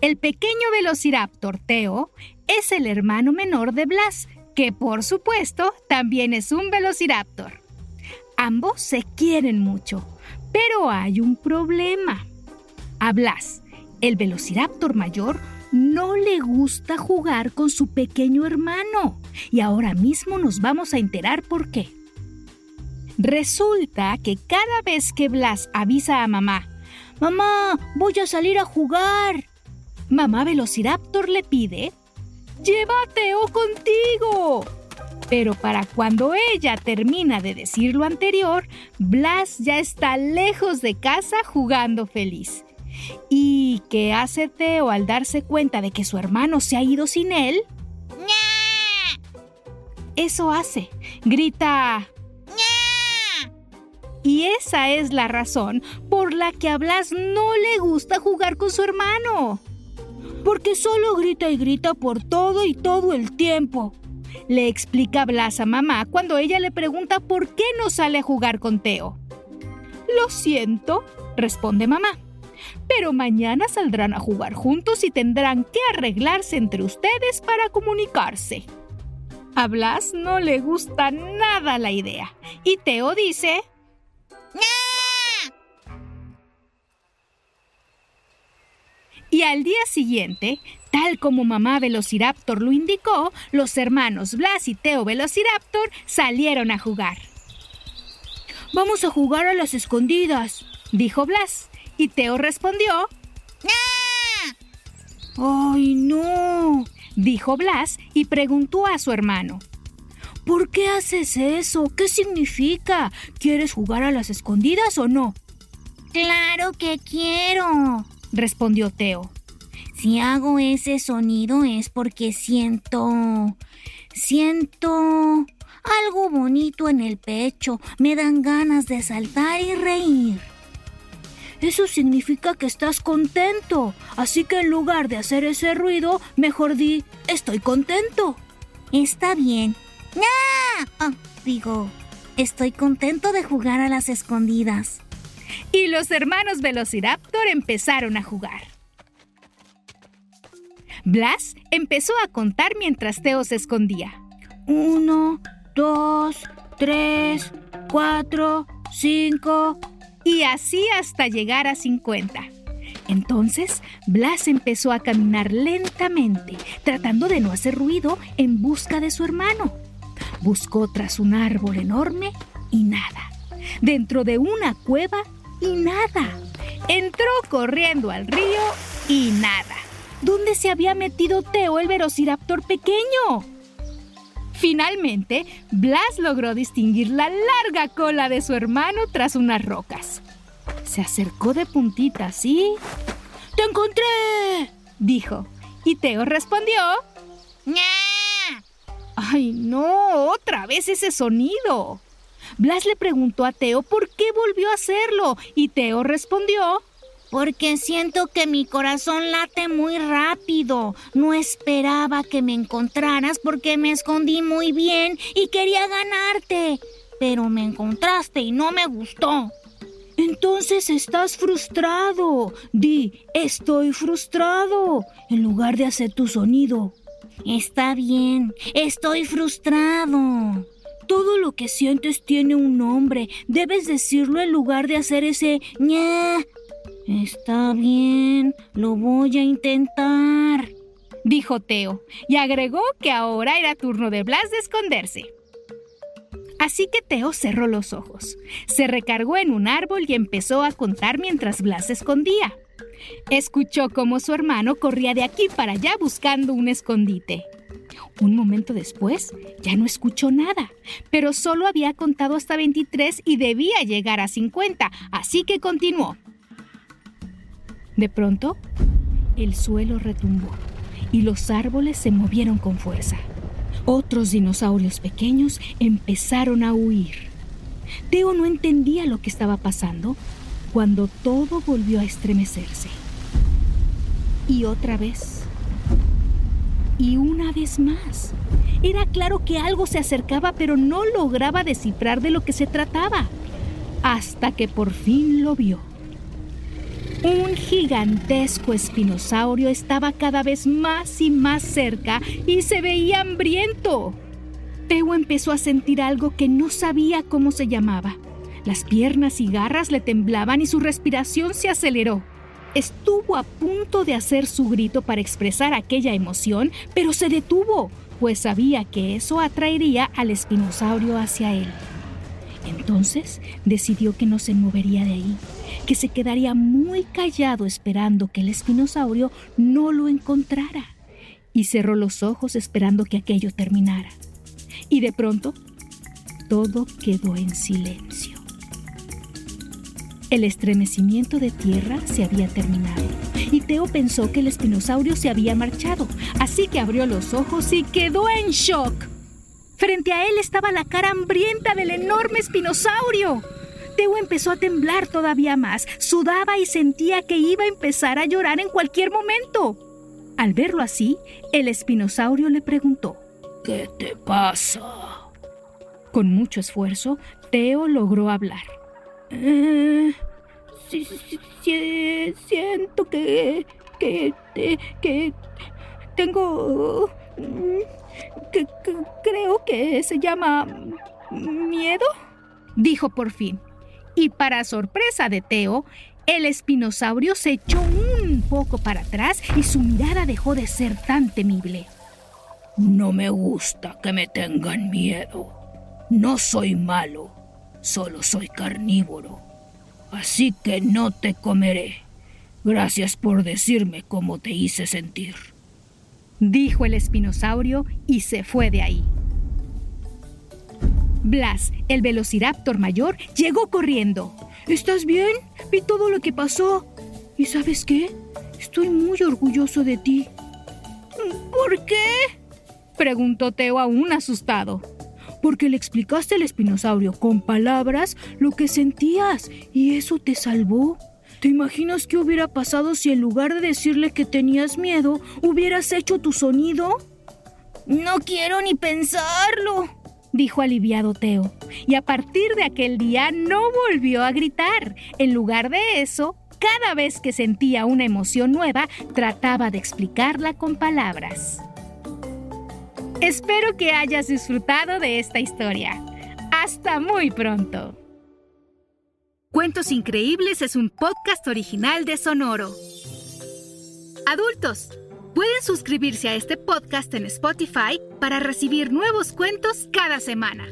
El pequeño velociraptor Teo es el hermano menor de Blas, que por supuesto también es un velociraptor. Ambos se quieren mucho, pero hay un problema. A Blas, el velociraptor mayor, no le gusta jugar con su pequeño hermano. Y ahora mismo nos vamos a enterar por qué. Resulta que cada vez que Blas avisa a mamá, Mamá, voy a salir a jugar, mamá Velociraptor le pide, ¡Llévate o contigo! Pero para cuando ella termina de decir lo anterior, Blas ya está lejos de casa jugando feliz. ¿Y qué hace Teo al darse cuenta de que su hermano se ha ido sin él? Eso hace. Grita. Y esa es la razón por la que a Blas no le gusta jugar con su hermano porque solo grita y grita por todo y todo el tiempo. Le explica Blas a mamá cuando ella le pregunta por qué no sale a jugar con Teo. Lo siento, responde mamá. Pero mañana saldrán a jugar juntos y tendrán que arreglarse entre ustedes para comunicarse. A Blas no le gusta nada la idea y Teo dice... Y al día siguiente, tal como mamá Velociraptor lo indicó, los hermanos Blas y Teo Velociraptor salieron a jugar. Vamos a jugar a las escondidas, dijo Blas. Y Teo respondió... ¡Ay, no! dijo Blas y preguntó a su hermano. ¿Por qué haces eso? ¿Qué significa? ¿Quieres jugar a las escondidas o no? Claro que quiero, respondió Teo. Si hago ese sonido es porque siento... siento... algo bonito en el pecho. Me dan ganas de saltar y reír. Eso significa que estás contento. Así que en lugar de hacer ese ruido, mejor di, estoy contento. Está bien. ¡Ah! digo, estoy contento de jugar a las escondidas y los hermanos Velociraptor empezaron a jugar. Blas empezó a contar mientras Teo se escondía. Uno, dos, tres, cuatro, cinco y así hasta llegar a cincuenta. Entonces, Blas empezó a caminar lentamente, tratando de no hacer ruido en busca de su hermano. Buscó tras un árbol enorme y nada. Dentro de una cueva y nada. Entró corriendo al río y nada. ¿Dónde se había metido Teo el velociraptor pequeño? Finalmente, Blas logró distinguir la larga cola de su hermano tras unas rocas. Se acercó de puntitas y... ¡Te encontré! dijo. Y Teo respondió... ¡Ay, no! ¡Otra vez ese sonido! Blas le preguntó a Teo por qué volvió a hacerlo y Teo respondió, porque siento que mi corazón late muy rápido. No esperaba que me encontraras porque me escondí muy bien y quería ganarte. pero me encontraste y no me gustó. Entonces estás frustrado. Di, estoy frustrado, en lugar de hacer tu sonido. Está bien, estoy frustrado. Todo lo que sientes tiene un nombre. Debes decirlo en lugar de hacer ese ña. Está bien, lo voy a intentar, dijo Teo, y agregó que ahora era turno de Blas de esconderse. Así que Teo cerró los ojos, se recargó en un árbol y empezó a contar mientras Blas se escondía. Escuchó cómo su hermano corría de aquí para allá buscando un escondite. Un momento después ya no escuchó nada, pero solo había contado hasta 23 y debía llegar a 50, así que continuó. De pronto, el suelo retumbó y los árboles se movieron con fuerza. Otros dinosaurios pequeños empezaron a huir. Teo no entendía lo que estaba pasando cuando todo volvió a estremecerse. Y otra vez. Y una vez más. Era claro que algo se acercaba, pero no lograba descifrar de lo que se trataba. Hasta que por fin lo vio. Un gigantesco espinosaurio estaba cada vez más y más cerca y se veía hambriento. Teo empezó a sentir algo que no sabía cómo se llamaba. Las piernas y garras le temblaban y su respiración se aceleró. Estuvo a punto de hacer su grito para expresar aquella emoción, pero se detuvo, pues sabía que eso atraería al espinosaurio hacia él. Entonces decidió que no se movería de ahí, que se quedaría muy callado esperando que el espinosaurio no lo encontrara, y cerró los ojos esperando que aquello terminara. Y de pronto, todo quedó en silencio. El estremecimiento de tierra se había terminado y Teo pensó que el espinosaurio se había marchado, así que abrió los ojos y quedó en shock. Frente a él estaba la cara hambrienta del enorme espinosaurio. Teo empezó a temblar todavía más, sudaba y sentía que iba a empezar a llorar en cualquier momento. Al verlo así, el espinosaurio le preguntó, ¿Qué te pasa? Con mucho esfuerzo, Teo logró hablar. Eh, siento que, que, que tengo... Que, creo que se llama miedo, dijo por fin. Y para sorpresa de Teo, el espinosaurio se echó un poco para atrás y su mirada dejó de ser tan temible. No me gusta que me tengan miedo. No soy malo Solo soy carnívoro. Así que no te comeré. Gracias por decirme cómo te hice sentir. Dijo el espinosaurio y se fue de ahí. Blas, el velociraptor mayor, llegó corriendo. ¿Estás bien? Vi todo lo que pasó. ¿Y sabes qué? Estoy muy orgulloso de ti. ¿Por qué? preguntó Teo aún asustado porque le explicaste al espinosaurio con palabras lo que sentías y eso te salvó. ¿Te imaginas qué hubiera pasado si en lugar de decirle que tenías miedo, hubieras hecho tu sonido? No quiero ni pensarlo, dijo aliviado Teo. Y a partir de aquel día no volvió a gritar. En lugar de eso, cada vez que sentía una emoción nueva, trataba de explicarla con palabras. Espero que hayas disfrutado de esta historia. Hasta muy pronto. Cuentos Increíbles es un podcast original de Sonoro. Adultos, pueden suscribirse a este podcast en Spotify para recibir nuevos cuentos cada semana.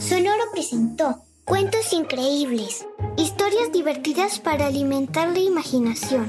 Sonoro presentó Cuentos Increíbles, historias divertidas para alimentar la imaginación.